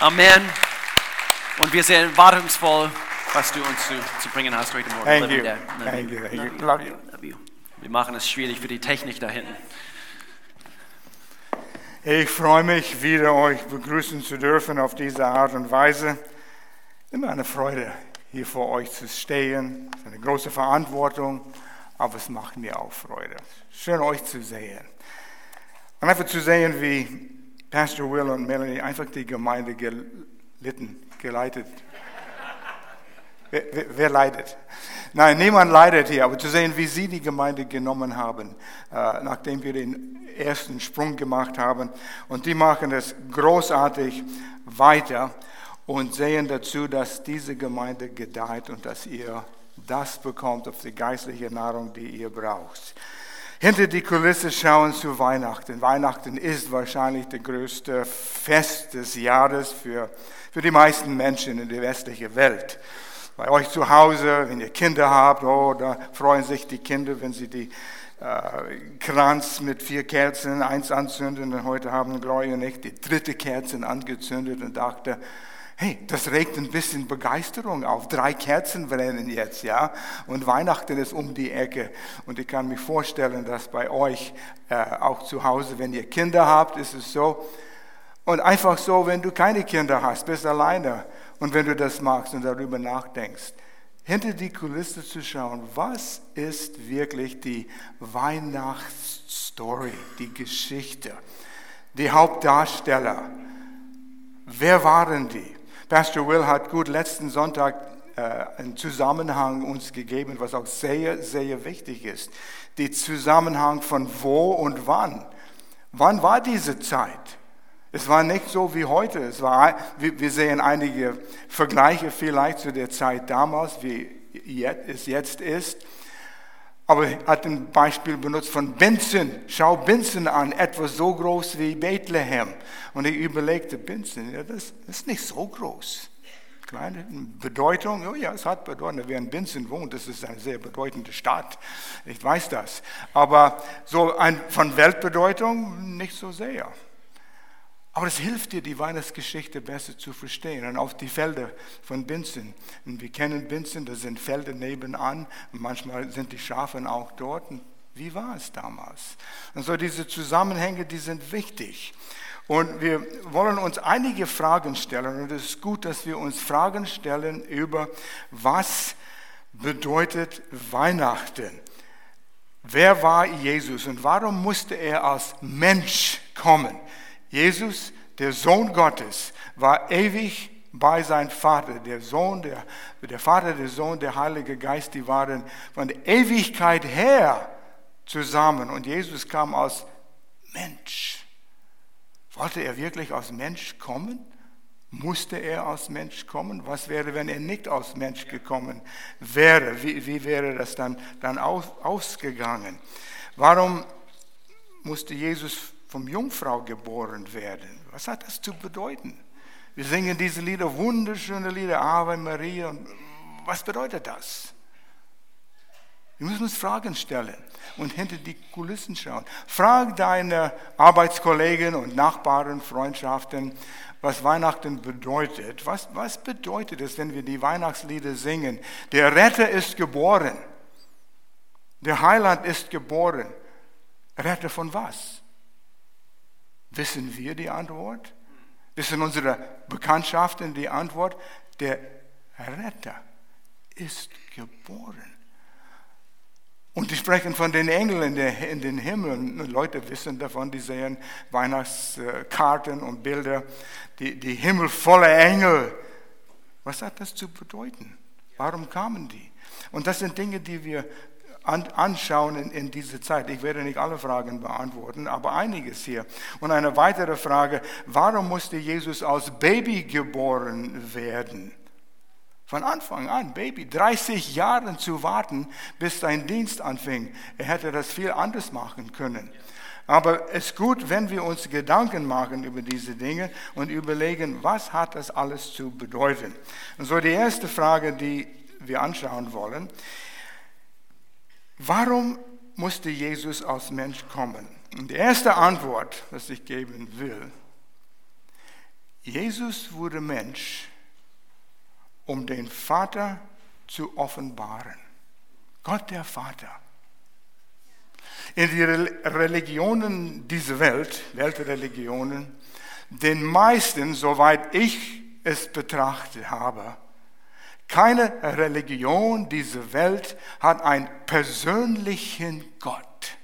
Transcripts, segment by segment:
Amen. Und wir sind wartungsvoll, was du uns zu, zu bringen hast heute Morgen. Thank you. Thank you. Thank you. Love you. Love you. Wir machen es schwierig für die Technik da hinten. Ich freue mich, wieder euch begrüßen zu dürfen auf diese Art und Weise. Immer eine Freude, hier vor euch zu stehen. Es ist eine große Verantwortung, aber es macht mir auch Freude. Schön, euch zu sehen. Und einfach zu sehen, wie Pastor Will und Melanie einfach die Gemeinde gelitten, geleitet. Wer, wer, wer leidet? Nein, niemand leidet hier, aber zu sehen, wie sie die Gemeinde genommen haben, äh, nachdem wir den ersten Sprung gemacht haben. Und die machen es großartig weiter und sehen dazu, dass diese Gemeinde gedeiht und dass ihr das bekommt auf die geistliche Nahrung, die ihr braucht. Hinter die Kulisse schauen zu Weihnachten. Weihnachten ist wahrscheinlich das größte Fest des Jahres für, für die meisten Menschen in der westlichen Welt. Bei euch zu Hause, wenn ihr Kinder habt, oh, da freuen sich die Kinder, wenn sie die äh, Kranz mit vier Kerzen, eins anzünden. Und heute haben Gloria und ich die dritte Kerze angezündet und dachte, hey, das regt ein bisschen Begeisterung auf. Drei Kerzen brennen jetzt, ja. Und Weihnachten ist um die Ecke. Und ich kann mir vorstellen, dass bei euch äh, auch zu Hause, wenn ihr Kinder habt, ist es so. Und einfach so, wenn du keine Kinder hast, bist alleine. Und wenn du das magst und darüber nachdenkst, hinter die Kulisse zu schauen, was ist wirklich die Weihnachtsstory, die Geschichte, die Hauptdarsteller, wer waren die? Pastor Will hat gut letzten Sonntag äh, einen Zusammenhang uns gegeben, was auch sehr, sehr wichtig ist. Die Zusammenhang von wo und wann. Wann war diese Zeit? Es war nicht so wie heute. Es war, wir sehen einige Vergleiche vielleicht zu der Zeit damals, wie es jetzt ist. Aber er hat ein Beispiel benutzt von Binzen. Schau Binzen an, etwas so groß wie Bethlehem. Und ich überlegte, Binzen, ja, das ist nicht so groß. Kleine Bedeutung, oh ja, es hat Bedeutung. Wer in Binzen wohnt, das ist eine sehr bedeutende Stadt. Ich weiß das. Aber so ein, von Weltbedeutung nicht so sehr. Aber es hilft dir, die Weihnachtsgeschichte besser zu verstehen. Und auf die Felder von Binzen. Und wir kennen Binzen, das sind Felder nebenan. Und manchmal sind die Schafe auch dort. Und wie war es damals? Und so diese Zusammenhänge, die sind wichtig. Und wir wollen uns einige Fragen stellen. Und es ist gut, dass wir uns Fragen stellen über, was bedeutet Weihnachten? Wer war Jesus und warum musste er als Mensch kommen? Jesus, der Sohn Gottes, war ewig bei seinem Vater. Der Sohn, der, der Vater, der Sohn, der Heilige Geist, die waren von der Ewigkeit her zusammen. Und Jesus kam als Mensch. Wollte er wirklich als Mensch kommen? Musste er als Mensch kommen? Was wäre, wenn er nicht als Mensch gekommen wäre? Wie, wie wäre das dann, dann aus, ausgegangen? Warum musste Jesus vom Jungfrau geboren werden. Was hat das zu bedeuten? Wir singen diese Lieder, wunderschöne Lieder, Ave Maria. Was bedeutet das? Wir müssen uns Fragen stellen und hinter die Kulissen schauen. Frag deine Arbeitskollegen und Nachbarn, Freundschaften, was Weihnachten bedeutet. Was, was bedeutet es, wenn wir die Weihnachtslieder singen? Der Retter ist geboren. Der Heiland ist geboren. Retter von was? Wissen wir die Antwort? Wissen unsere Bekanntschaften die Antwort? Der Retter ist geboren. Und die sprechen von den Engeln in den Himmel. Leute wissen davon, die sehen Weihnachtskarten und Bilder, die, die Himmel voller Engel. Was hat das zu bedeuten? Warum kamen die? Und das sind Dinge, die wir anschauen in, in dieser Zeit. Ich werde nicht alle Fragen beantworten, aber einiges hier. Und eine weitere Frage, warum musste Jesus als Baby geboren werden? Von Anfang an, Baby, 30 Jahre zu warten, bis sein Dienst anfing. Er hätte das viel anders machen können. Aber es ist gut, wenn wir uns Gedanken machen über diese Dinge und überlegen, was hat das alles zu bedeuten. Und so die erste Frage, die wir anschauen wollen, Warum musste Jesus als Mensch kommen? Und die erste Antwort, was ich geben will, Jesus wurde Mensch, um den Vater zu offenbaren. Gott der Vater. In den Religionen dieser Welt, Weltreligionen, den meisten, soweit ich es betrachtet habe, keine Religion dieser Welt hat einen persönlichen Gott.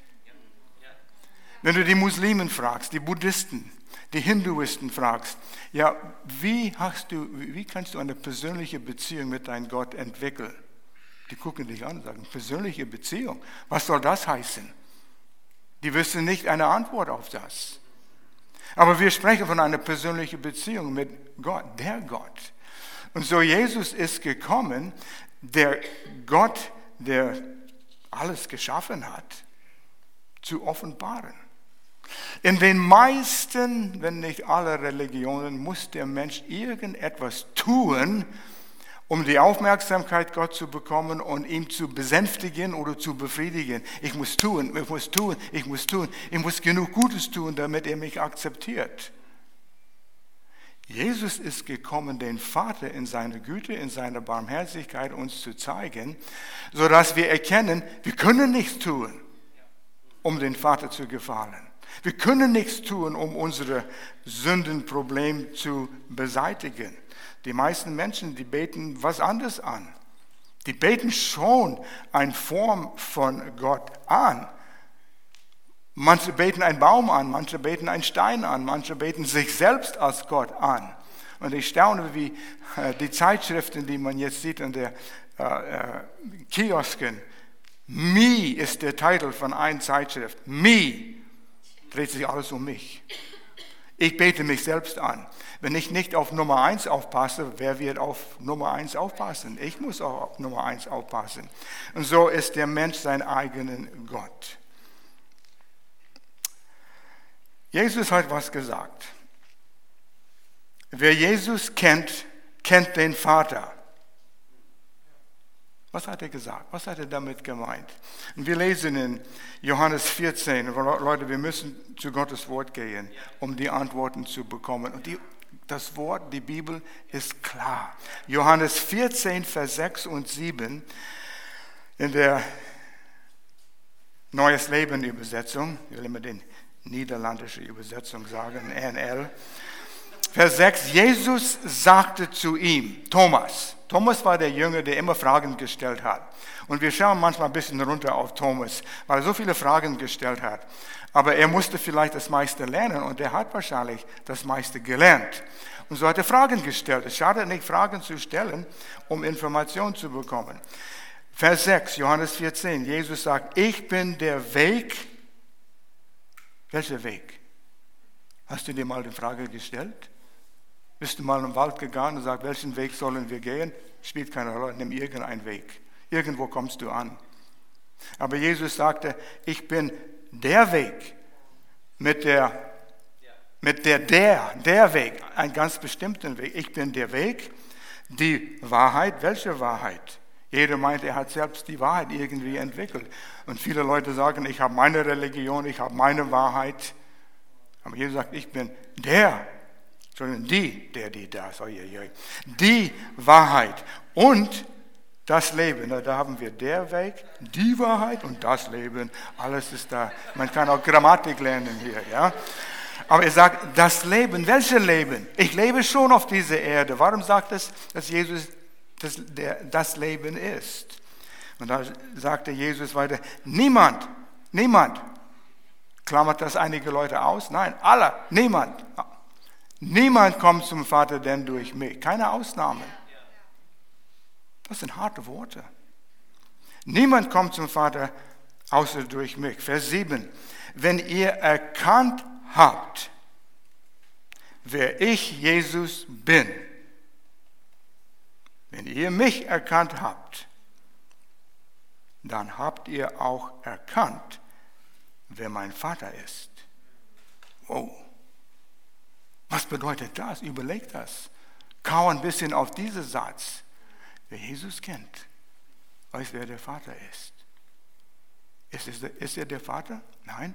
Wenn du die Muslimen fragst, die Buddhisten, die Hinduisten fragst, ja, wie, hast du, wie kannst du eine persönliche Beziehung mit deinem Gott entwickeln? Die gucken dich an und sagen, persönliche Beziehung, was soll das heißen? Die wissen nicht eine Antwort auf das. Aber wir sprechen von einer persönlichen Beziehung mit Gott, der Gott. Und so Jesus ist gekommen, der Gott, der alles geschaffen hat, zu offenbaren. In den meisten, wenn nicht alle Religionen, muss der Mensch irgendetwas tun, um die Aufmerksamkeit Gott zu bekommen und ihm zu besänftigen oder zu befriedigen. Ich muss tun, ich muss tun, ich muss tun, ich muss genug Gutes tun, damit er mich akzeptiert. Jesus ist gekommen, den Vater in seiner Güte, in seiner Barmherzigkeit uns zu zeigen, sodass wir erkennen, wir können nichts tun, um den Vater zu gefallen. Wir können nichts tun, um unser Sündenproblem zu beseitigen. Die meisten Menschen, die beten was anderes an. Die beten schon eine Form von Gott an. Manche beten einen Baum an, manche beten einen Stein an, manche beten sich selbst als Gott an. Und ich staune, wie äh, die Zeitschriften, die man jetzt sieht in der äh, äh, Kiosken, Me ist der Titel von einer Zeitschrift. Me dreht sich alles um mich. Ich bete mich selbst an. Wenn ich nicht auf Nummer eins aufpasse, wer wird auf Nummer eins aufpassen? Ich muss auch auf Nummer eins aufpassen. Und so ist der Mensch sein eigenen Gott. Jesus hat was gesagt. Wer Jesus kennt, kennt den Vater. Was hat er gesagt? Was hat er damit gemeint? Und wir lesen in Johannes 14, Leute, wir müssen zu Gottes Wort gehen, um die Antworten zu bekommen. Und die, das Wort, die Bibel ist klar. Johannes 14, Vers 6 und 7 in der Neues Leben Übersetzung, ich will immer den niederländische Übersetzung sagen, NL. Vers 6, Jesus sagte zu ihm, Thomas, Thomas war der Jünger, der immer Fragen gestellt hat. Und wir schauen manchmal ein bisschen runter auf Thomas, weil er so viele Fragen gestellt hat. Aber er musste vielleicht das meiste lernen und er hat wahrscheinlich das meiste gelernt. Und so hat er Fragen gestellt. Es schadet nicht, Fragen zu stellen, um Informationen zu bekommen. Vers 6, Johannes 14, Jesus sagt, ich bin der Weg. Welcher Weg? Hast du dir mal die Frage gestellt? Bist du mal im Wald gegangen und sagst, welchen Weg sollen wir gehen? Spielt keine Rolle, nimm irgendeinen Weg. Irgendwo kommst du an. Aber Jesus sagte, ich bin der Weg mit der, mit der, der, der Weg, ein ganz bestimmten Weg. Ich bin der Weg, die Wahrheit. Welche Wahrheit? Jeder meint, er hat selbst die Wahrheit irgendwie entwickelt. Und viele Leute sagen, ich habe meine Religion, ich habe meine Wahrheit. Aber Jesus sagt, ich bin der sondern die, der, die, das, die Wahrheit und das Leben. Da haben wir der Weg, die Wahrheit und das Leben. Alles ist da. Man kann auch Grammatik lernen hier, ja. Aber er sagt, das Leben, welches Leben? Ich lebe schon auf dieser Erde. Warum sagt es, dass Jesus das, der, das Leben ist? Und da sagte Jesus weiter, niemand, niemand, klammert das einige Leute aus? Nein, alle, niemand, Niemand kommt zum Vater denn durch mich. Keine Ausnahmen. Das sind harte Worte. Niemand kommt zum Vater außer durch mich. Vers 7. Wenn ihr erkannt habt, wer ich Jesus bin, wenn ihr mich erkannt habt, dann habt ihr auch erkannt, wer mein Vater ist. Wow. Was bedeutet das? Überleg das. Kau ein bisschen auf diesen Satz. Wer Jesus kennt, weiß, wer der Vater ist. Ist, ist er der Vater? Nein.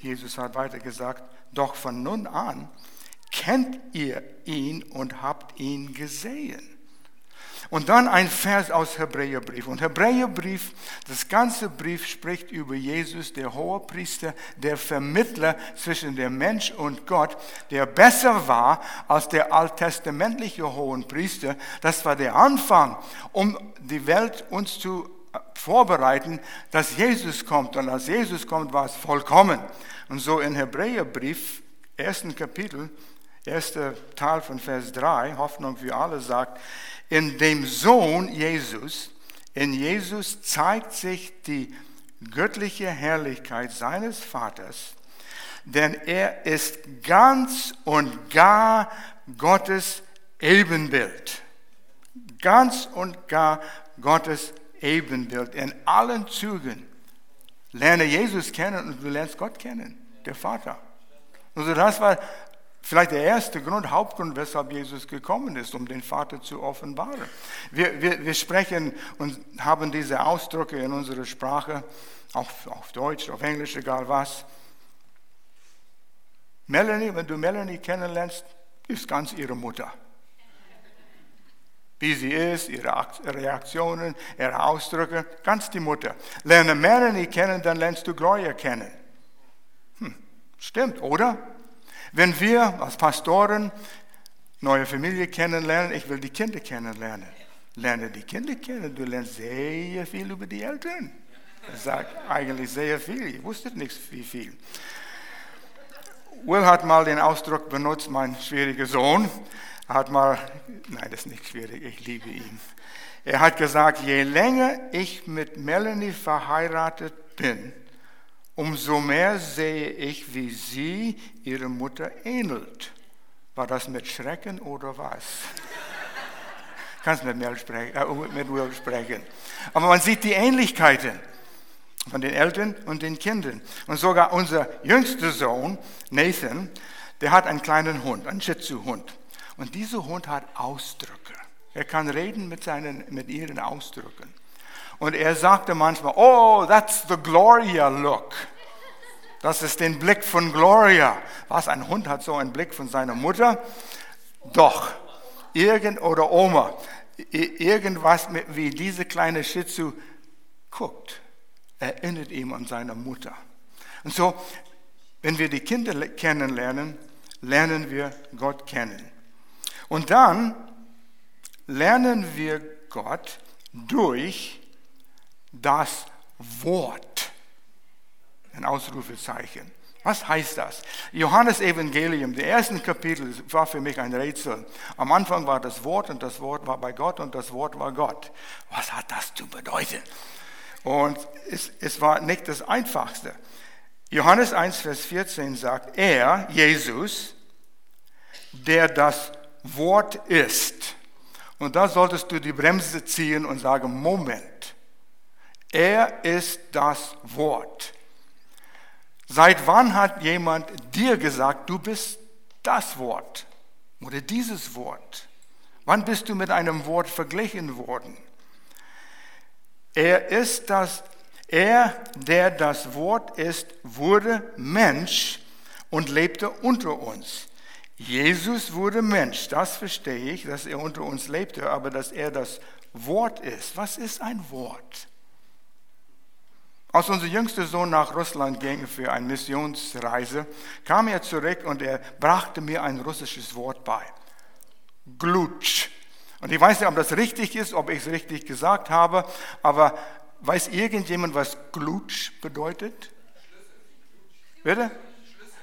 Jesus hat weiter gesagt, doch von nun an kennt ihr ihn und habt ihn gesehen. Und dann ein Vers aus Hebräerbrief. Und Hebräerbrief, das ganze Brief spricht über Jesus, der hohe Priester, der Vermittler zwischen dem Mensch und Gott, der besser war als der alttestamentliche hohen Priester. Das war der Anfang, um die Welt uns zu vorbereiten, dass Jesus kommt. Und als Jesus kommt, war es vollkommen. Und so in Hebräerbrief, ersten Kapitel, erster Teil von Vers 3, Hoffnung für alle sagt, in dem Sohn Jesus, in Jesus zeigt sich die göttliche Herrlichkeit seines Vaters, denn er ist ganz und gar Gottes Ebenbild. Ganz und gar Gottes Ebenbild in allen Zügen. Lerne Jesus kennen und du lernst Gott kennen, der Vater. Also das war Vielleicht der erste Grund, Hauptgrund, weshalb Jesus gekommen ist, um den Vater zu offenbaren. Wir, wir, wir sprechen und haben diese Ausdrücke in unserer Sprache, auf, auf Deutsch, auf Englisch, egal was. Melanie, wenn du Melanie kennenlernst, ist ganz ihre Mutter. Wie sie ist, ihre Reaktionen, ihre Ausdrücke, ganz die Mutter. Lerne Melanie kennen, dann lernst du Gloria kennen. Hm, stimmt, oder? Wenn wir als Pastoren neue Familie kennenlernen, ich will die Kinder kennenlernen. Lerne die Kinder kennen, du lernst sehr viel über die Eltern. Das sagt eigentlich sehr viel, ich wusste nicht wie viel. Will hat mal den Ausdruck benutzt, mein schwieriger Sohn, hat mal, nein, das ist nicht schwierig, ich liebe ihn. Er hat gesagt, je länger ich mit Melanie verheiratet bin, umso mehr sehe ich, wie sie ihre Mutter ähnelt. War das mit Schrecken oder was? Kannst mit Mel sprechen, äh, mit Will sprechen. Aber man sieht die Ähnlichkeiten von den Eltern und den Kindern. Und sogar unser jüngster Sohn, Nathan, der hat einen kleinen Hund, einen Shih Tzu Hund. Und dieser Hund hat Ausdrücke. Er kann reden mit, seinen, mit ihren Ausdrücken. Und er sagte manchmal, oh, that's the Gloria look. Das ist den Blick von Gloria. Was, ein Hund hat so einen Blick von seiner Mutter? Doch, irgend oder Oma, irgendwas, wie diese kleine Shih Tzu guckt, erinnert ihm an seine Mutter. Und so, wenn wir die Kinder kennenlernen, lernen wir Gott kennen. Und dann lernen wir Gott durch das Wort. Ein Ausrufezeichen. Was heißt das? Johannes Evangelium, der ersten Kapitel, war für mich ein Rätsel. Am Anfang war das Wort und das Wort war bei Gott und das Wort war Gott. Was hat das zu bedeuten? Und es, es war nicht das Einfachste. Johannes 1, Vers 14 sagt, er, Jesus, der das Wort ist. Und da solltest du die Bremse ziehen und sagen, Moment, er ist das Wort. Seit wann hat jemand dir gesagt, du bist das Wort oder dieses Wort? Wann bist du mit einem Wort verglichen worden? Er ist das, er, der das Wort ist, wurde Mensch und lebte unter uns. Jesus wurde Mensch, das verstehe ich, dass er unter uns lebte, aber dass er das Wort ist. Was ist ein Wort? Als unser jüngster Sohn nach Russland ging für eine Missionsreise, kam er zurück und er brachte mir ein russisches Wort bei. Glutsch. Und ich weiß nicht, ob das richtig ist, ob ich es richtig gesagt habe, aber weiß irgendjemand, was Glutsch bedeutet? Bitte?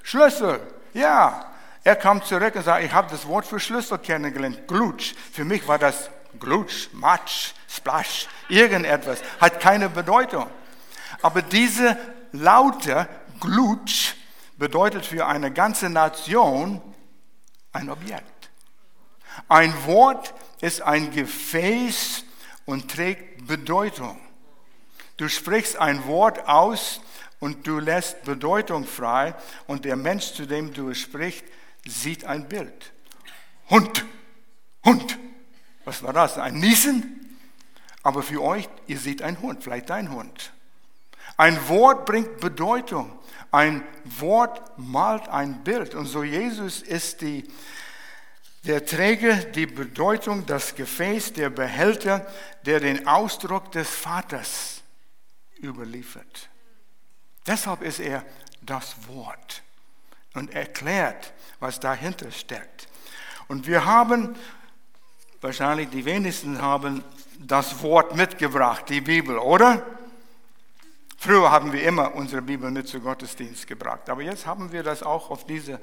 Schlüssel. Ja. Er kam zurück und sagte, ich habe das Wort für Schlüssel kennengelernt, Glutsch. Für mich war das Glutsch, Matsch, Splash, irgendetwas, hat keine Bedeutung. Aber diese laute Glutsch bedeutet für eine ganze Nation ein Objekt. Ein Wort ist ein Gefäß und trägt Bedeutung. Du sprichst ein Wort aus und du lässt Bedeutung frei und der Mensch, zu dem du sprichst, sieht ein Bild. Hund, Hund. Was war das? Ein Niesen? Aber für euch, ihr seht einen Hund, vielleicht dein Hund. Ein Wort bringt Bedeutung. Ein Wort malt ein Bild. Und so Jesus ist die, der Träger, die Bedeutung, das Gefäß, der Behälter, der den Ausdruck des Vaters überliefert. Deshalb ist er das Wort und erklärt, was dahinter steckt. Und wir haben, wahrscheinlich die wenigsten haben das Wort mitgebracht, die Bibel, oder? Früher haben wir immer unsere Bibel mit zu Gottesdienst gebracht, aber jetzt haben wir das auch auf diese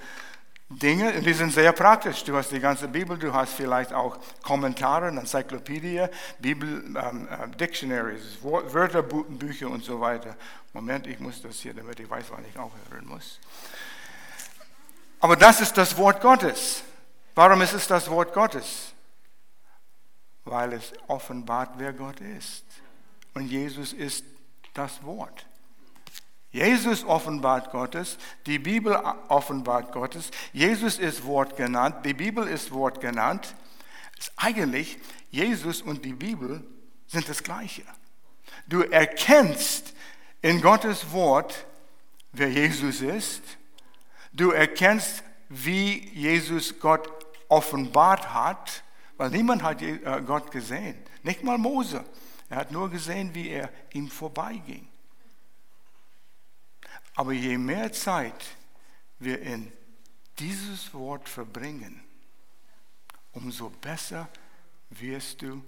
Dinge, die sind sehr praktisch. Du hast die ganze Bibel, du hast vielleicht auch Kommentare, Enzyklopädie, Bibel, ähm, äh, Dictionaries, Wörterbücher und so weiter. Moment, ich muss das hier, damit ich weiß, wann ich aufhören muss. Aber das ist das Wort Gottes. Warum ist es das Wort Gottes? Weil es offenbart, wer Gott ist. Und Jesus ist das Wort. Jesus offenbart Gottes, die Bibel offenbart Gottes, Jesus ist Wort genannt, die Bibel ist Wort genannt. Eigentlich Jesus und die Bibel sind das Gleiche. Du erkennst in Gottes Wort, wer Jesus ist. Du erkennst, wie Jesus Gott offenbart hat, weil niemand hat äh, Gott gesehen, nicht mal Mose. Er hat nur gesehen, wie er ihm vorbeiging. Aber je mehr Zeit wir in dieses Wort verbringen, umso besser wirst du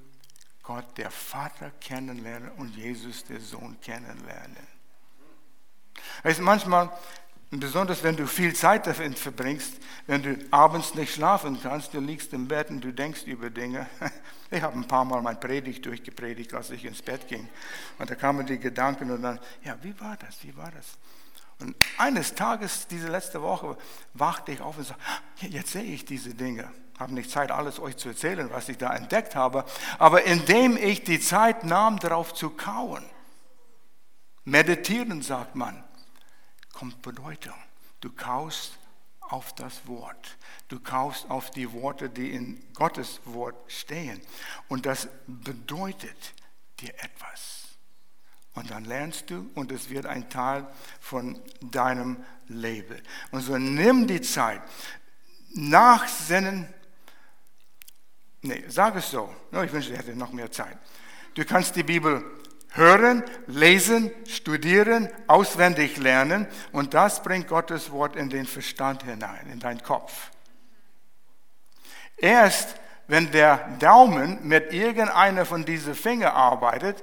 Gott, der Vater, kennenlernen und Jesus, der Sohn, kennenlernen. Weißt manchmal und besonders wenn du viel Zeit damit verbringst, wenn du abends nicht schlafen kannst, du liegst im Bett und du denkst über Dinge. Ich habe ein paar Mal mein Predigt durchgepredigt, als ich ins Bett ging. Und da kamen die Gedanken und dann, ja, wie war das, wie war das? Und eines Tages, diese letzte Woche, wachte ich auf und sagte, jetzt sehe ich diese Dinge. Ich habe nicht Zeit, alles euch zu erzählen, was ich da entdeckt habe. Aber indem ich die Zeit nahm, darauf zu kauen, meditieren, sagt man, kommt Bedeutung. Du kaust auf das Wort. Du kaufst auf die Worte, die in Gottes Wort stehen. Und das bedeutet dir etwas. Und dann lernst du und es wird ein Teil von deinem Leben. Und so nimm die Zeit. Nachsinnen, nee, sag es so. Ich wünschte, ich hätte noch mehr Zeit. Du kannst die Bibel Hören, lesen, studieren, auswendig lernen und das bringt Gottes Wort in den Verstand hinein, in deinen Kopf. Erst wenn der Daumen mit irgendeiner von diesen Fingern arbeitet,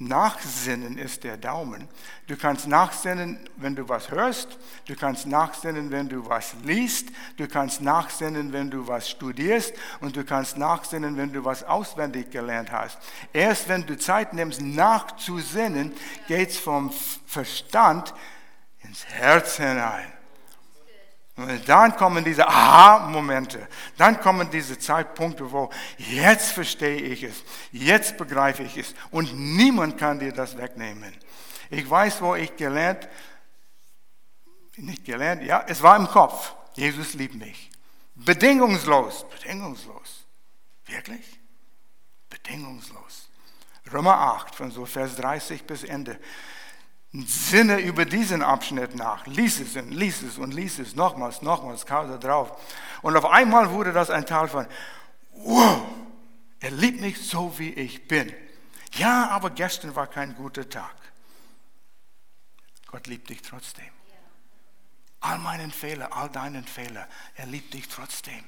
Nachsinnen ist der Daumen. Du kannst nachsinnen, wenn du was hörst. Du kannst nachsinnen, wenn du was liest. Du kannst nachsinnen, wenn du was studierst. Und du kannst nachsinnen, wenn du was auswendig gelernt hast. Erst wenn du Zeit nimmst, nachzusinnen, geht es vom Verstand ins Herz hinein. Dann kommen diese Aha-Momente, dann kommen diese Zeitpunkte, wo jetzt verstehe ich es, jetzt begreife ich es und niemand kann dir das wegnehmen. Ich weiß, wo ich gelernt, nicht gelernt, ja, es war im Kopf. Jesus liebt mich. Bedingungslos, bedingungslos. Wirklich? Bedingungslos. Römer 8, von so Vers 30 bis Ende. Sinne über diesen Abschnitt nach, lies es und lies es und lies es nochmals, nochmals, kam da drauf. Und auf einmal wurde das ein Teil von, wow, er liebt mich so, wie ich bin. Ja, aber gestern war kein guter Tag. Gott liebt dich trotzdem. All meinen Fehler, all deinen Fehler, er liebt dich trotzdem.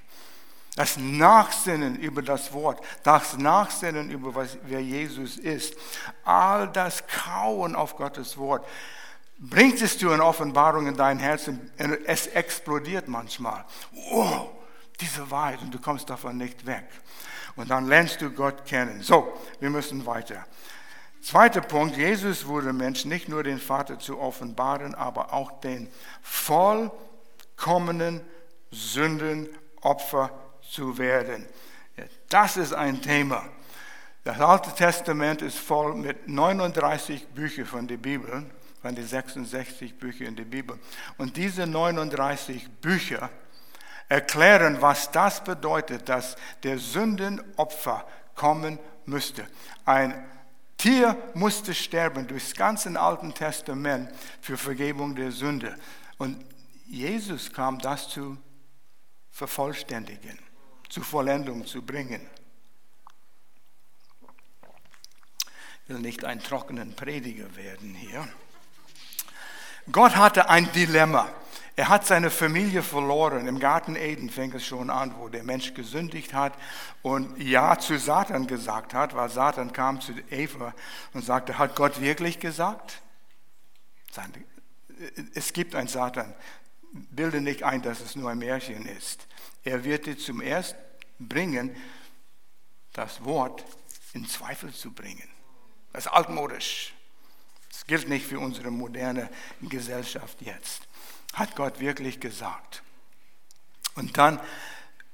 Das Nachsinnen über das Wort, das Nachsinnen über was, wer Jesus ist, all das Kauen auf Gottes Wort, bringt es zu einer Offenbarung in dein Herzen. Es explodiert manchmal. Wow, diese Wahrheit und du kommst davon nicht weg. Und dann lernst du Gott kennen. So, wir müssen weiter. Zweiter Punkt, Jesus wurde Mensch, nicht nur den Vater zu offenbaren, aber auch den vollkommenen Sündenopfer zu werden. Das ist ein Thema. Das Alte Testament ist voll mit 39 Büchern von der Bibel, von den 66 Büchern in der Bibel. Und diese 39 Bücher erklären, was das bedeutet, dass der Sündenopfer kommen müsste. Ein Tier musste sterben durchs ganze Alten Testament für Vergebung der Sünde. Und Jesus kam das zu vervollständigen, zu Vollendung zu bringen. Ich will nicht ein trockenen Prediger werden hier. Gott hatte ein Dilemma. Er hat seine Familie verloren. Im Garten Eden fängt es schon an, wo der Mensch gesündigt hat und Ja zu Satan gesagt hat, weil Satan kam zu Eva und sagte, hat Gott wirklich gesagt? Es gibt einen Satan. Bilde nicht ein, dass es nur ein Märchen ist. Er wird dir zum Erst bringen, das Wort in Zweifel zu bringen. Das ist altmodisch. Das gilt nicht für unsere moderne Gesellschaft jetzt. Hat Gott wirklich gesagt? Und dann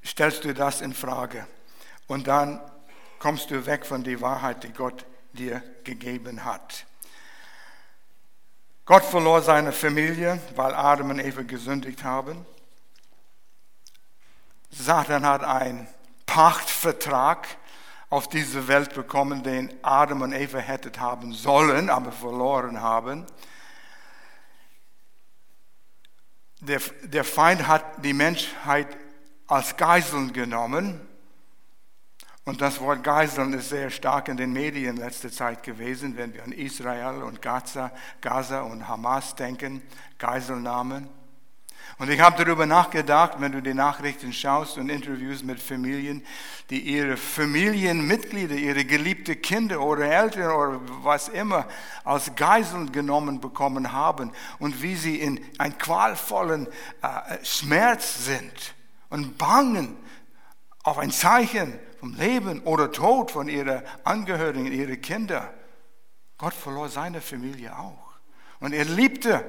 stellst du das in Frage. Und dann kommst du weg von der Wahrheit, die Gott dir gegeben hat. Gott verlor seine Familie, weil Adam und Eva gesündigt haben. Satan hat einen Pachtvertrag auf diese Welt bekommen, den Adam und Eva hätten haben sollen, aber verloren haben. Der, der Feind hat die Menschheit als Geiseln genommen. Und das Wort Geiseln ist sehr stark in den Medien in letzter Zeit gewesen, wenn wir an Israel und Gaza, Gaza und Hamas denken, Geiselnahmen. Und ich habe darüber nachgedacht, wenn du die Nachrichten schaust und Interviews mit Familien, die ihre Familienmitglieder, ihre geliebte Kinder oder Eltern oder was immer als Geiseln genommen bekommen haben und wie sie in einem qualvollen äh, Schmerz sind und bangen auf ein Zeichen vom Leben oder Tod von ihren Angehörigen, ihren Kindern. Gott verlor seine Familie auch. Und er liebte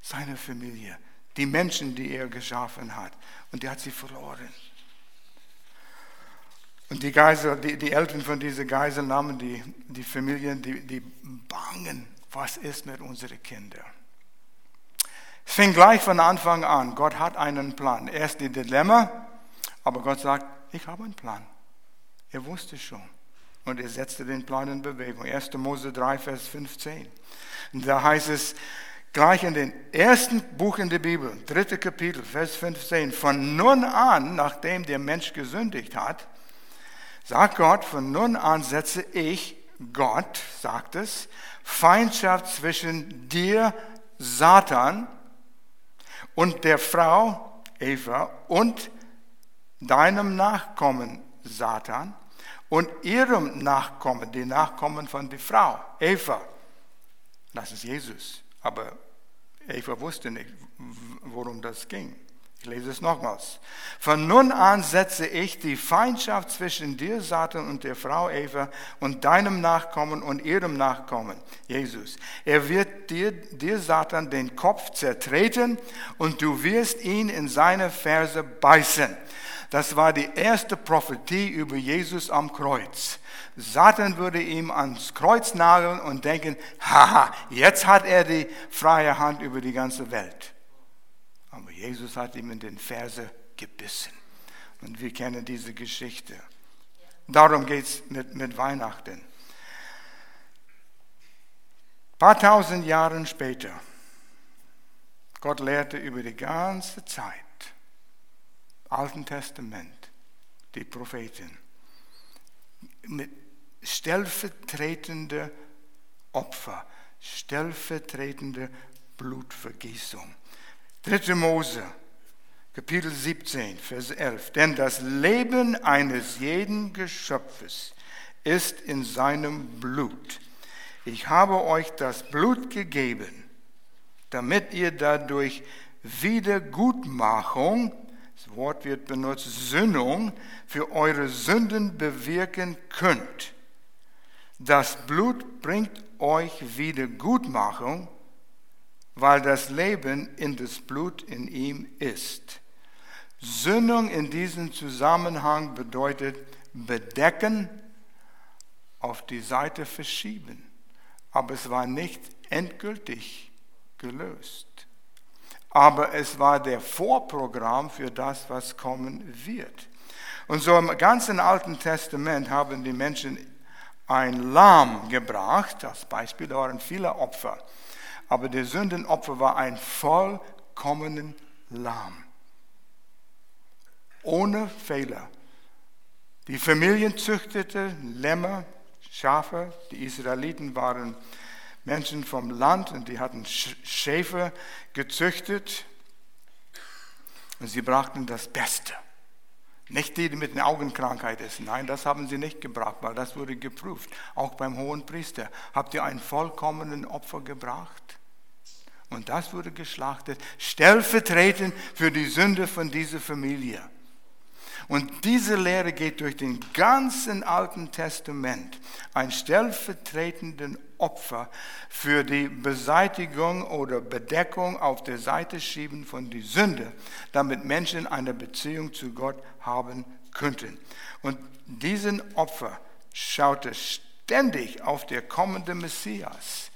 seine Familie die Menschen, die er geschaffen hat. Und er hat sie verloren. Und die, Geisel, die, die Eltern von diesen Geiselnahmen, die, die Familien, die, die bangen, was ist mit unseren Kindern. Es fing gleich von Anfang an. Gott hat einen Plan. Erst die Dilemma, aber Gott sagt, ich habe einen Plan. Er wusste schon. Und er setzte den Plan in Bewegung. 1. Mose 3, Vers 15. Und da heißt es, Gleich in den ersten Buch in der Bibel, dritte Kapitel, Vers 15, von nun an, nachdem der Mensch gesündigt hat, sagt Gott, von nun an setze ich, Gott sagt es, Feindschaft zwischen dir, Satan, und der Frau, Eva, und deinem Nachkommen, Satan, und ihrem Nachkommen, die Nachkommen von der Frau, Eva. Das ist Jesus. Aber Eva wusste nicht, worum das ging. Ich lese es nochmals. Von nun an setze ich die Feindschaft zwischen dir, Satan, und der Frau Eva und deinem Nachkommen und ihrem Nachkommen, Jesus. Er wird dir, dir, Satan, den Kopf zertreten und du wirst ihn in seine Ferse beißen. Das war die erste Prophetie über Jesus am Kreuz. Satan würde ihm ans Kreuz nageln und denken, haha, jetzt hat er die freie Hand über die ganze Welt. Aber Jesus hat ihm in den Ferse gebissen. Und wir kennen diese Geschichte. Darum geht es mit, mit Weihnachten. Ein paar tausend Jahre später, Gott lehrte über die ganze Zeit, Alten Testament, die Propheten, mit stellvertretende Opfer, stellvertretende Blutvergießung. 3. Mose, Kapitel 17, Vers 11. Denn das Leben eines jeden Geschöpfes ist in seinem Blut. Ich habe euch das Blut gegeben, damit ihr dadurch Wiedergutmachung Wort wird benutzt, Sündung, für eure Sünden bewirken könnt. Das Blut bringt euch Wiedergutmachung, weil das Leben in das Blut in ihm ist. Sündung in diesem Zusammenhang bedeutet bedecken, auf die Seite verschieben. Aber es war nicht endgültig gelöst aber es war der Vorprogramm für das, was kommen wird. Und so im ganzen Alten Testament haben die Menschen ein Lamm gebracht. Als Beispiel da waren viele Opfer. Aber der Sündenopfer war ein vollkommenen Lamm. Ohne Fehler. Die Familien züchteten Lämmer, Schafe. Die Israeliten waren Menschen vom Land und die hatten Schäfer gezüchtet. Und sie brachten das Beste. Nicht die, die mit einer Augenkrankheit ist. Nein, das haben sie nicht gebracht, weil das wurde geprüft. Auch beim hohen Priester. Habt ihr einen vollkommenen Opfer gebracht? Und das wurde geschlachtet, stellvertretend für die Sünde von dieser Familie. Und diese Lehre geht durch den ganzen Alten Testament. Ein stellvertretenden Opfer für die Beseitigung oder Bedeckung auf der Seite schieben von der Sünde, damit Menschen eine Beziehung zu Gott haben könnten. Und diesen Opfer schaute ständig auf der kommende Messias,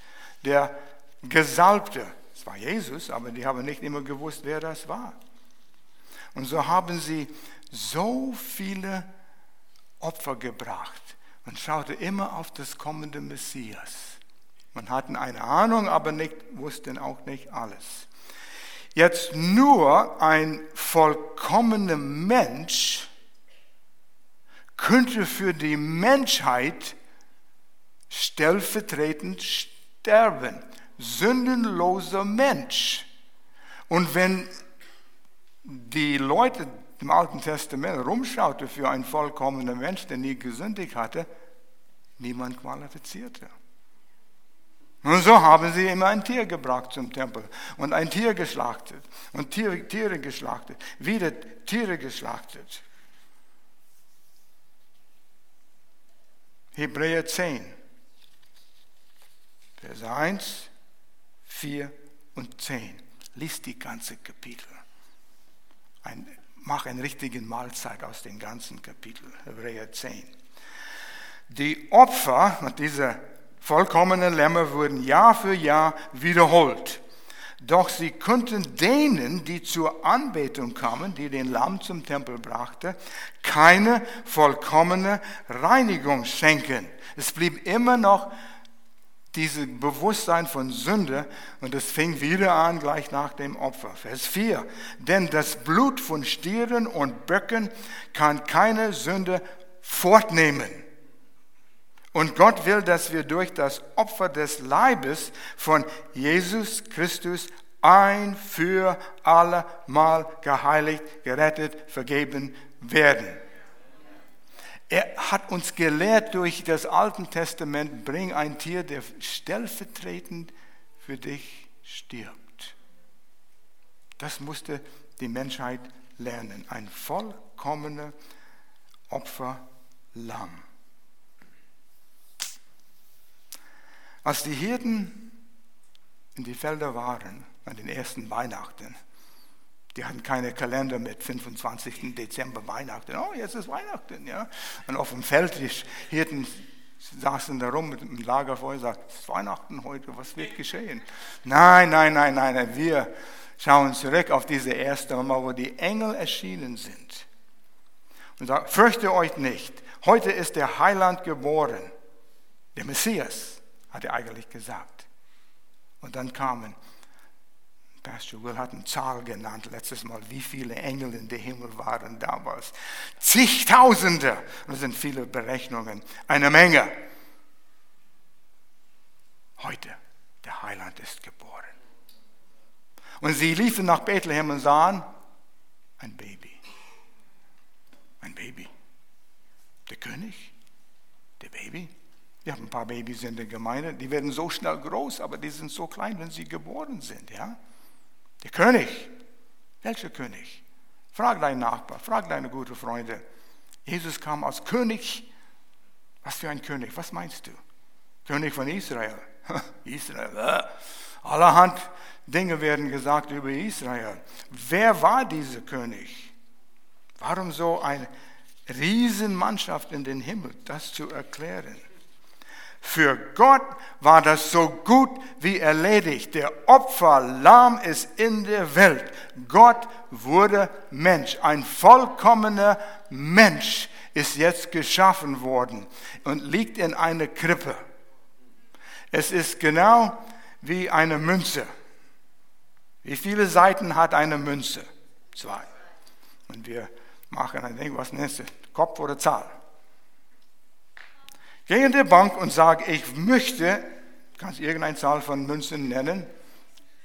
der Gesalbte. Es war Jesus, aber die haben nicht immer gewusst, wer das war. Und so haben sie so viele Opfer gebracht und schaute immer auf das kommende Messias. Man hatten eine Ahnung, aber nicht, wussten auch nicht alles. Jetzt nur ein vollkommener Mensch könnte für die Menschheit stellvertretend sterben. Sündenloser Mensch. Und wenn die Leute im Alten Testament rumschaute für einen vollkommenen Mensch, der nie gesündigt hatte, niemand qualifizierte. Und so haben sie immer ein Tier gebracht zum Tempel und ein Tier geschlachtet und Tiere, Tiere geschlachtet, wieder Tiere geschlachtet. Hebräer 10, Vers 1, 4 und 10. Lies die ganze Kapitel. Ein mach eine richtige Mahlzeit aus dem ganzen Kapitel, Hebräer 10. Die Opfer diese vollkommenen Lämmer wurden Jahr für Jahr wiederholt. Doch sie konnten denen, die zur Anbetung kamen, die den Lamm zum Tempel brachte, keine vollkommene Reinigung schenken. Es blieb immer noch dieses Bewusstsein von Sünde und es fing wieder an gleich nach dem Opfer. Vers 4. Denn das Blut von Stieren und Böcken kann keine Sünde fortnehmen. Und Gott will, dass wir durch das Opfer des Leibes von Jesus Christus ein für alle Mal geheiligt, gerettet, vergeben werden. Er hat uns gelehrt durch das Alte Testament, bring ein Tier, der stellvertretend für dich stirbt. Das musste die Menschheit lernen. Ein vollkommener Opferlamm. Als die Hirten in die Felder waren an den ersten Weihnachten, die hatten keine Kalender mit 25. Dezember Weihnachten. Oh, jetzt ist Weihnachten, ja. Und auf dem Feld, die Hirten saßen da rum mit dem Lagerfeuer und sagten, es ist Weihnachten heute, was wird geschehen? Nein, nein, nein, nein, wir schauen zurück auf diese erste Mal, wo die Engel erschienen sind. Und sagen, fürchte euch nicht, heute ist der Heiland geboren. Der Messias, hat er eigentlich gesagt. Und dann kamen Pastor Will hat eine Zahl genannt letztes Mal, wie viele Engel in der Himmel waren damals. Zigtausende. Das sind viele Berechnungen. Eine Menge. Heute, der Heiland ist geboren. Und sie liefen nach Bethlehem und sahen ein Baby. Ein Baby. Der König, der Baby. Wir haben ein paar Babys in der Gemeinde, die werden so schnell groß, aber die sind so klein, wenn sie geboren sind. Ja? Der König. Welcher König? Frag deinen Nachbar, frag deine guten Freunde. Jesus kam als König. Was für ein König? Was meinst du? König von Israel. Israel. Allerhand Dinge werden gesagt über Israel. Wer war dieser König? Warum so eine Riesenmannschaft in den Himmel? Das zu erklären. Für Gott war das so gut wie erledigt. Der Opferlamm ist in der Welt. Gott wurde Mensch, ein vollkommener Mensch ist jetzt geschaffen worden und liegt in einer Krippe. Es ist genau wie eine Münze. Wie viele Seiten hat eine Münze? Zwei. Und wir machen ein Ding, was nennst du? Kopf oder Zahl? Gehe in die Bank und sage, ich möchte, kannst irgendeine Zahl von Münzen nennen?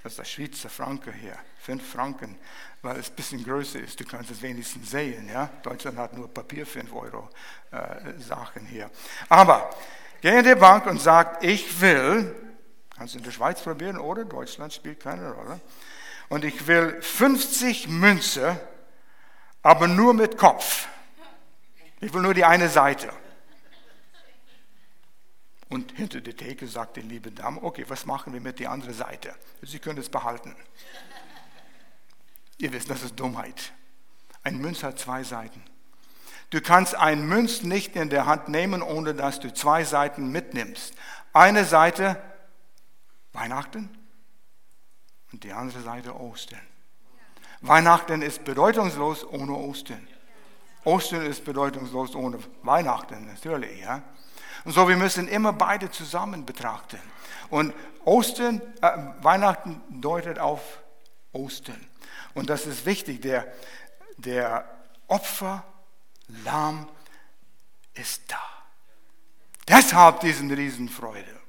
Das ist der Schweizer Franke hier, fünf Franken, weil es ein bisschen größer ist. Du kannst es wenigstens sehen. Ja? Deutschland hat nur Papier 5 Euro äh, Sachen hier. Aber gehe in die Bank und sage, ich will, kannst du in der Schweiz probieren oder Deutschland spielt keine Rolle. Und ich will 50 Münze, aber nur mit Kopf. Ich will nur die eine Seite. Und hinter der Theke sagt die liebe Dame, okay, was machen wir mit der anderen Seite? Sie können es behalten. Ihr wisst, das ist Dummheit. Ein Münz hat zwei Seiten. Du kannst einen Münz nicht in der Hand nehmen, ohne dass du zwei Seiten mitnimmst. Eine Seite Weihnachten und die andere Seite Ostern. Weihnachten ist bedeutungslos ohne Ostern. Ostern ist bedeutungslos ohne Weihnachten, natürlich. Ja? Und so, wir müssen immer beide zusammen betrachten. Und Ostern, äh, Weihnachten deutet auf Ostern. Und das ist wichtig. Der, der Opferlamm ist da. Deshalb diesen Riesenfreude.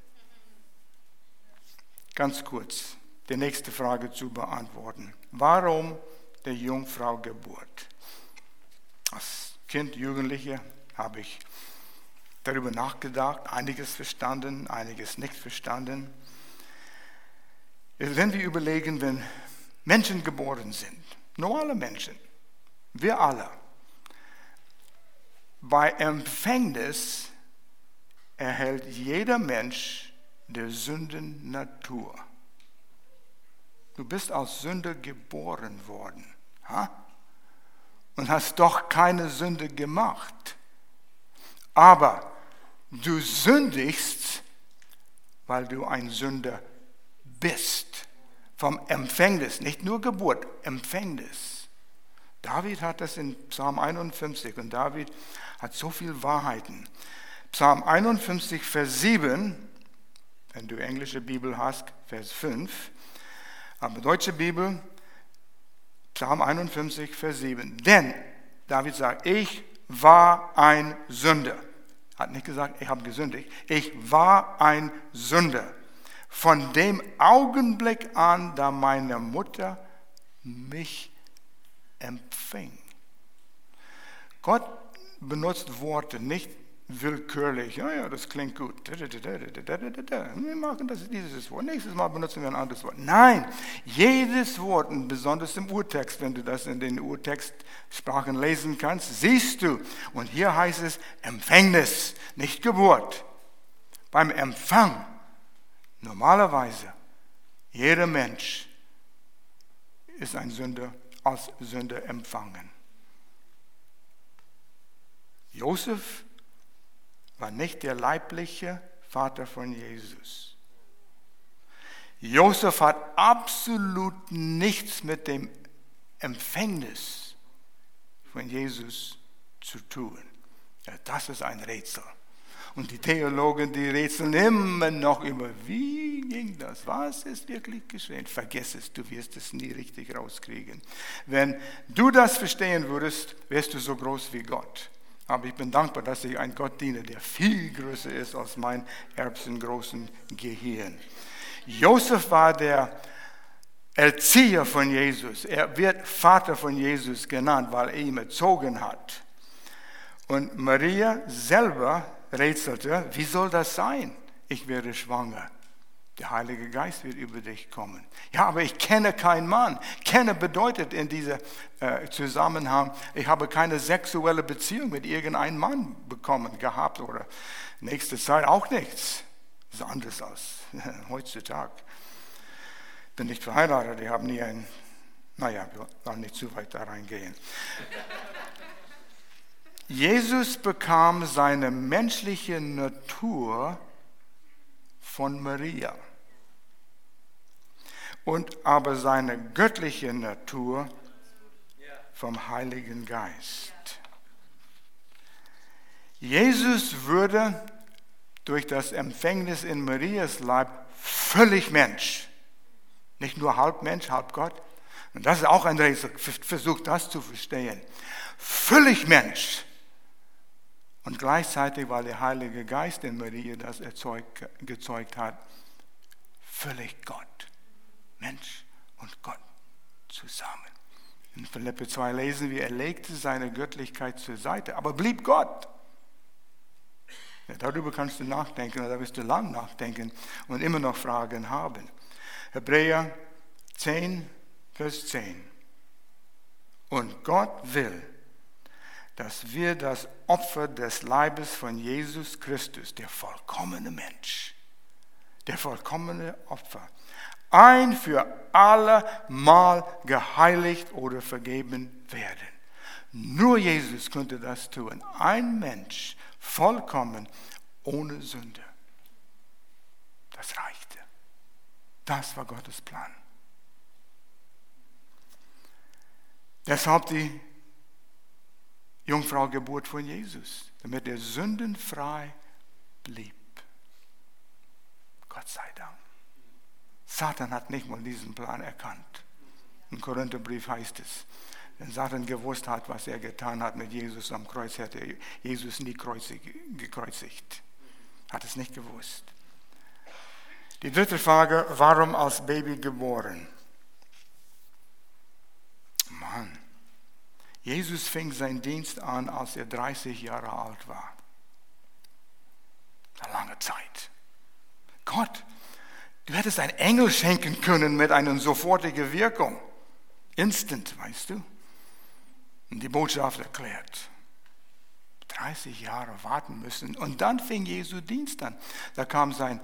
Ganz kurz, die nächste Frage zu beantworten. Warum der Jungfrau Geburt? Als Kind, Jugendliche habe ich darüber nachgedacht, einiges verstanden, einiges nicht verstanden. Wenn wir überlegen, wenn Menschen geboren sind, normale Menschen, wir alle, bei Empfängnis erhält jeder Mensch der Sündennatur. Du bist als Sünder geboren worden ha? und hast doch keine Sünde gemacht. Aber Du sündigst, weil du ein Sünder bist. Vom Empfängnis, nicht nur Geburt, Empfängnis. David hat das in Psalm 51 und David hat so viel Wahrheiten. Psalm 51, Vers 7, wenn du englische Bibel hast, Vers 5, aber deutsche Bibel, Psalm 51, Vers 7. Denn David sagt, ich war ein Sünder. Hat nicht gesagt, ich habe gesündigt. Ich war ein Sünder. Von dem Augenblick an, da meine Mutter mich empfing. Gott benutzt Worte nicht willkürlich. Ja, ja, das klingt gut. Wir machen das, dieses Wort. Nächstes Mal benutzen wir ein anderes Wort. Nein, jedes Wort, und besonders im Urtext, wenn du das in den Urtextsprachen lesen kannst, siehst du. Und hier heißt es Empfängnis, nicht Geburt. Beim Empfang, normalerweise, jeder Mensch ist ein Sünder, als Sünder empfangen. Josef war nicht der leibliche Vater von Jesus. Josef hat absolut nichts mit dem Empfängnis von Jesus zu tun. Ja, das ist ein Rätsel. Und die Theologen, die rätseln immer noch über, wie ging das? Was ist wirklich geschehen? Vergiss es, du wirst es nie richtig rauskriegen. Wenn du das verstehen würdest, wärst du so groß wie Gott. Aber ich bin dankbar, dass ich ein Gott diene, der viel größer ist als mein erbsengroßen Gehirn. Josef war der Erzieher von Jesus. Er wird Vater von Jesus genannt, weil er ihn erzogen hat. Und Maria selber rätselte, wie soll das sein? Ich werde schwanger. Der Heilige Geist wird über dich kommen. Ja, aber ich kenne keinen Mann. Kenne bedeutet in diesem äh, Zusammenhang, ich habe keine sexuelle Beziehung mit irgendeinem Mann bekommen, gehabt oder nächste Zeit auch nichts. Das ist anders als heutzutage. Bin nicht verheiratet, ich habe nie ein, naja, wir wollen nicht zu weit da reingehen. Jesus bekam seine menschliche Natur von Maria. Und aber seine göttliche Natur vom Heiligen Geist. Jesus würde durch das Empfängnis in Marias Leib völlig Mensch. Nicht nur halb Mensch, halb Gott. Und das ist auch ein Rätsel. Versucht das zu verstehen. Völlig Mensch. Und gleichzeitig, weil der Heilige Geist in Maria das erzeugt, gezeugt hat, völlig Gott. Mensch und Gott zusammen. In Philippe 2 lesen wir, er legte seine Göttlichkeit zur Seite, aber blieb Gott. Ja, darüber kannst du nachdenken, da wirst du lang nachdenken und immer noch Fragen haben. Hebräer 10, Vers 10. Und Gott will, dass wir das Opfer des Leibes von Jesus Christus, der vollkommene Mensch, der vollkommene Opfer, ein für alle Mal geheiligt oder vergeben werden. Nur Jesus könnte das tun. Ein Mensch, vollkommen, ohne Sünde. Das reichte. Das war Gottes Plan. Deshalb die Jungfrau Geburt von Jesus, damit er sündenfrei blieb. Gott sei Dank. Satan hat nicht mal diesen Plan erkannt. Im Korintherbrief heißt es, wenn Satan gewusst hat, was er getan hat mit Jesus am Kreuz, hätte er Jesus nie gekreuzigt. Hat es nicht gewusst. Die dritte Frage, warum als Baby geboren? Mann, Jesus fing seinen Dienst an, als er 30 Jahre alt war. Eine lange Zeit. Gott Du hättest einen Engel schenken können mit einer sofortigen Wirkung. Instant, weißt du? Und die Botschaft erklärt. 30 Jahre warten müssen. Und dann fing Jesu Dienst an. Da kam sein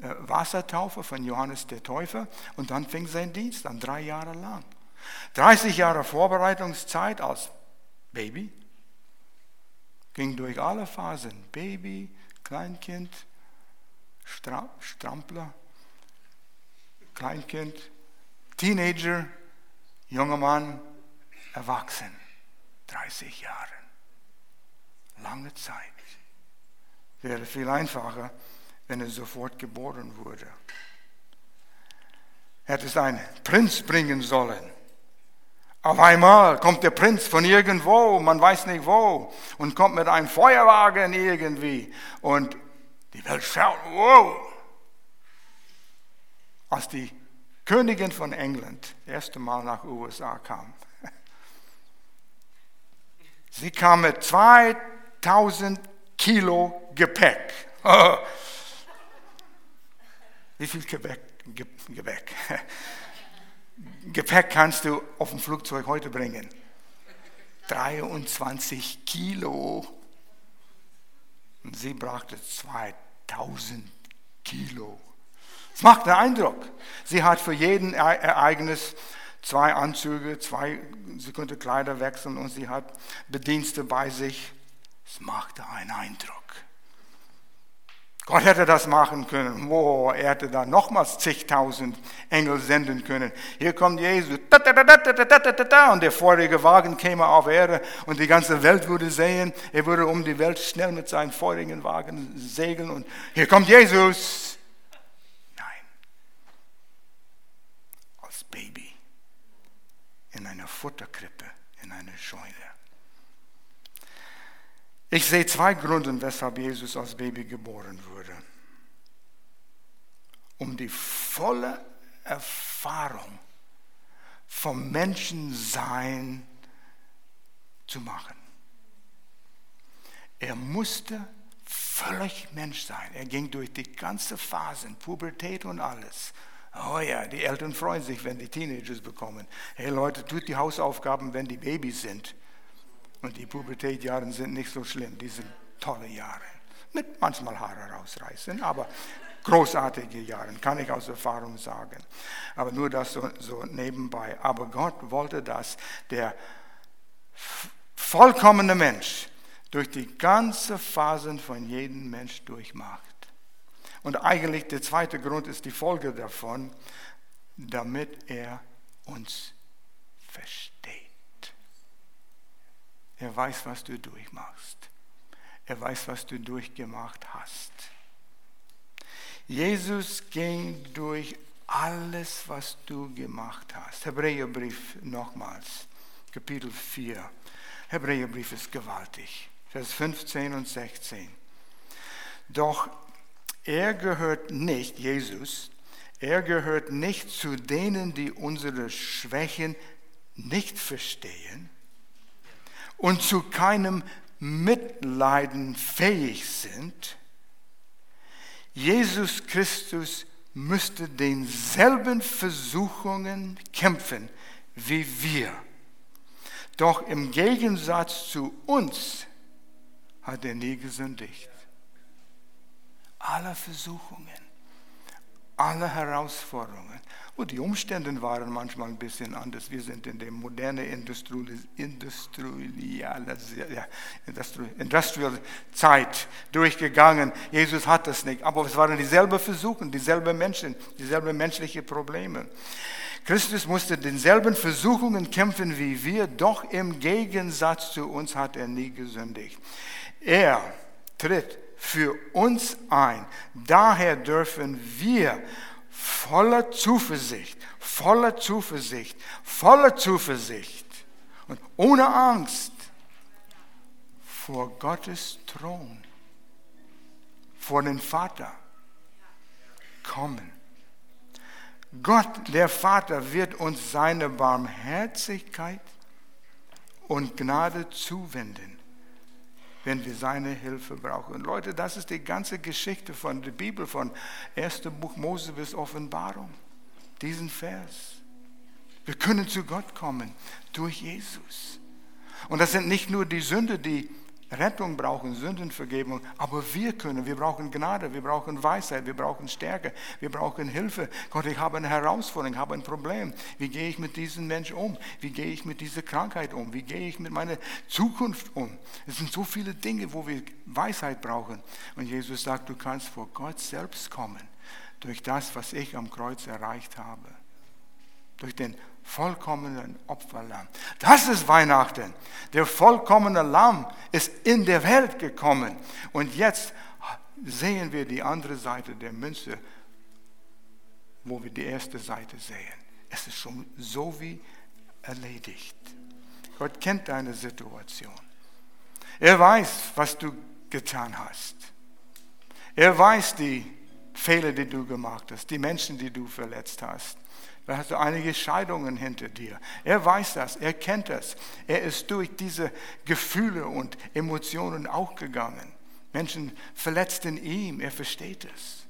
äh, Wassertaufe von Johannes der Täufer und dann fing sein Dienst an, drei Jahre lang. 30 Jahre Vorbereitungszeit als Baby. Ging durch alle Phasen. Baby, Kleinkind, Strampler, Kleinkind, Teenager, junger Mann, erwachsen. 30 Jahre. Lange Zeit. Wäre viel einfacher, wenn er sofort geboren wurde. Hätte es einen Prinz bringen sollen. Auf einmal kommt der Prinz von irgendwo, man weiß nicht wo, und kommt mit einem Feuerwagen irgendwie. Und die Welt schaut, wow, als die Königin von England das erste Mal nach USA kam. Sie kam mit 2000 Kilo Gepäck. Wie viel Gepäck? Gepäck? Gepäck kannst du auf dem Flugzeug heute bringen. 23 Kilo. Und sie brachte 2000 Kilo. Es macht einen Eindruck. Sie hat für jeden Ereignis zwei Anzüge, zwei, sie konnte Kleider wechseln und sie hat Bedienste bei sich. Es machte einen Eindruck. Gott hätte das machen können. Wow, er hätte da nochmals zigtausend Engel senden können. Hier kommt Jesus. Und der vorige Wagen käme auf Erde und die ganze Welt würde sehen. Er würde um die Welt schnell mit seinem vorigen Wagen segeln. Und hier kommt Jesus. in einer Futterkrippe, in einer Scheune. Ich sehe zwei Gründe, weshalb Jesus als Baby geboren wurde. Um die volle Erfahrung vom Menschensein zu machen. Er musste völlig Mensch sein. Er ging durch die ganze Phase, Pubertät und alles. Oh ja, die Eltern freuen sich, wenn die Teenagers bekommen. Hey Leute, tut die Hausaufgaben, wenn die Babys sind. Und die Pubertätjahre sind nicht so schlimm, die sind tolle Jahre. Mit manchmal Haare rausreißen, aber großartige Jahre, kann ich aus Erfahrung sagen. Aber nur das so, so nebenbei. Aber Gott wollte, dass der vollkommene Mensch durch die ganze Phasen von jedem Mensch durchmacht. Und eigentlich der zweite Grund ist die Folge davon, damit er uns versteht. Er weiß, was du durchmachst. Er weiß, was du durchgemacht hast. Jesus ging durch alles, was du gemacht hast. Hebräerbrief nochmals, Kapitel 4. Hebräerbrief ist gewaltig. Vers 15 und 16. Doch er gehört nicht, Jesus, er gehört nicht zu denen, die unsere Schwächen nicht verstehen und zu keinem Mitleiden fähig sind. Jesus Christus müsste denselben Versuchungen kämpfen wie wir. Doch im Gegensatz zu uns hat er nie gesündigt. Alle Versuchungen, alle Herausforderungen. Und die Umstände waren manchmal ein bisschen anders. Wir sind in der modernen industrielle, industrielle Zeit durchgegangen. Jesus hat das nicht. Aber es waren dieselben Versuche, dieselben Menschen, dieselben menschlichen Probleme. Christus musste denselben Versuchungen kämpfen wie wir, doch im Gegensatz zu uns hat er nie gesündigt. Er tritt für uns ein. Daher dürfen wir voller Zuversicht, voller Zuversicht, voller Zuversicht und ohne Angst vor Gottes Thron, vor den Vater kommen. Gott, der Vater, wird uns seine Barmherzigkeit und Gnade zuwenden, wenn wir seine Hilfe brauchen. Und Leute, das ist die ganze Geschichte von der Bibel, von 1. Buch Mose bis Offenbarung. Diesen Vers. Wir können zu Gott kommen durch Jesus. Und das sind nicht nur die Sünde, die Rettung brauchen, Sündenvergebung, aber wir können, wir brauchen Gnade, wir brauchen Weisheit, wir brauchen Stärke, wir brauchen Hilfe. Gott, ich habe eine Herausforderung, ich habe ein Problem. Wie gehe ich mit diesem Mensch um? Wie gehe ich mit dieser Krankheit um? Wie gehe ich mit meiner Zukunft um? Es sind so viele Dinge, wo wir Weisheit brauchen. Und Jesus sagt, du kannst vor Gott selbst kommen, durch das, was ich am Kreuz erreicht habe. Durch den vollkommenen Opferlamm. Das ist Weihnachten. Der vollkommene Lamm ist in der Welt gekommen. Und jetzt sehen wir die andere Seite der Münze, wo wir die erste Seite sehen. Es ist schon so wie erledigt. Gott kennt deine Situation. Er weiß, was du getan hast. Er weiß die Fehler, die du gemacht hast, die Menschen, die du verletzt hast. Da hast du einige Scheidungen hinter dir. Er weiß das, er kennt das. Er ist durch diese Gefühle und Emotionen auch gegangen. Menschen verletzt in ihm, er versteht es.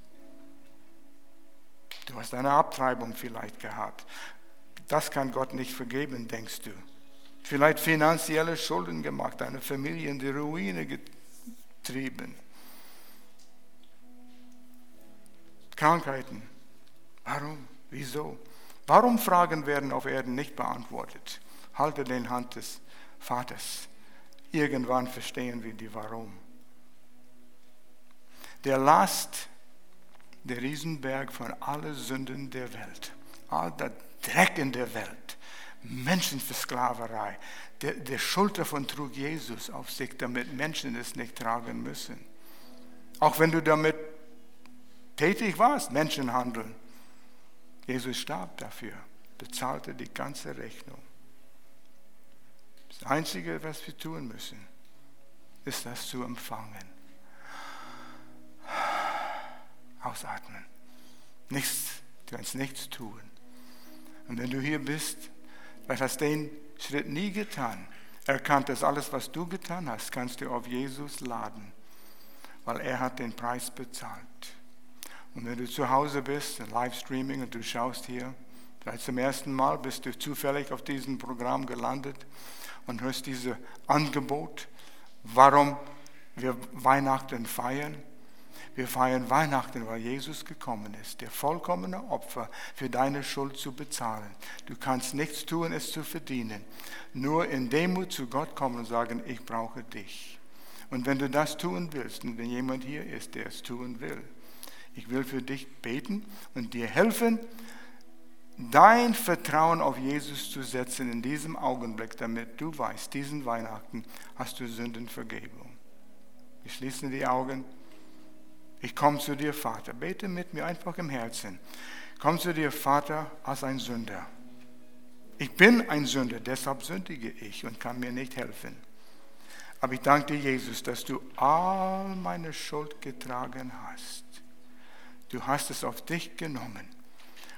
Du hast eine Abtreibung vielleicht gehabt. Das kann Gott nicht vergeben, denkst du. Vielleicht finanzielle Schulden gemacht, deine Familie in die Ruine getrieben. Krankheiten. Warum? Wieso? Warum Fragen werden auf Erden nicht beantwortet? Halte den Hand des Vaters. Irgendwann verstehen wir die Warum. Der Last, der Riesenberg von allen Sünden der Welt, all der Dreck in der Welt, Menschen für Sklaverei, der, der Schuld davon trug Jesus auf sich, damit Menschen es nicht tragen müssen. Auch wenn du damit tätig warst, Menschen handeln. Jesus starb dafür, bezahlte die ganze Rechnung. Das Einzige, was wir tun müssen, ist das zu empfangen. Ausatmen. Nichts, du kannst nichts tun. Und wenn du hier bist, vielleicht hast den Schritt nie getan, erkannt, dass alles, was du getan hast, kannst du auf Jesus laden, weil er hat den Preis bezahlt. Und wenn du zu Hause bist, Livestreaming und du schaust hier, vielleicht zum ersten Mal bist du zufällig auf diesem Programm gelandet und hörst dieses Angebot, warum wir Weihnachten feiern. Wir feiern Weihnachten, weil Jesus gekommen ist, der vollkommene Opfer für deine Schuld zu bezahlen. Du kannst nichts tun, es zu verdienen. Nur in Demut zu Gott kommen und sagen, ich brauche dich. Und wenn du das tun willst und wenn jemand hier ist, der es tun will, ich will für dich beten und dir helfen, dein Vertrauen auf Jesus zu setzen in diesem Augenblick, damit du weißt, diesen Weihnachten hast du Sündenvergebung. Wir schließen die Augen. Ich komme zu dir, Vater. Bete mit mir einfach im Herzen. Komm zu dir, Vater, als ein Sünder. Ich bin ein Sünder, deshalb sündige ich und kann mir nicht helfen. Aber ich danke dir, Jesus, dass du all meine Schuld getragen hast. Du hast es auf dich genommen.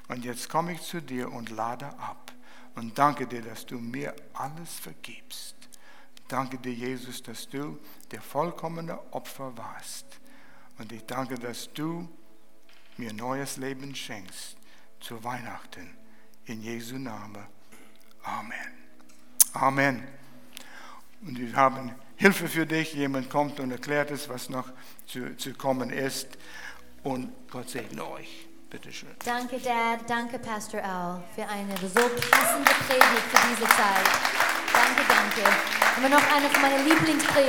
Und jetzt komme ich zu dir und lade ab. Und danke dir, dass du mir alles vergibst. Danke dir, Jesus, dass du der vollkommene Opfer warst. Und ich danke, dass du mir neues Leben schenkst zu Weihnachten. In Jesu Namen. Amen. Amen. Und wir haben Hilfe für dich. Jemand kommt und erklärt es, was noch zu, zu kommen ist. Und Gott segne euch. Bitte schön. Danke, Dad. Danke, Pastor Al, für eine so passende Predigt für diese Zeit. Danke, danke. Und noch eine von meinen Lieblingspredigten.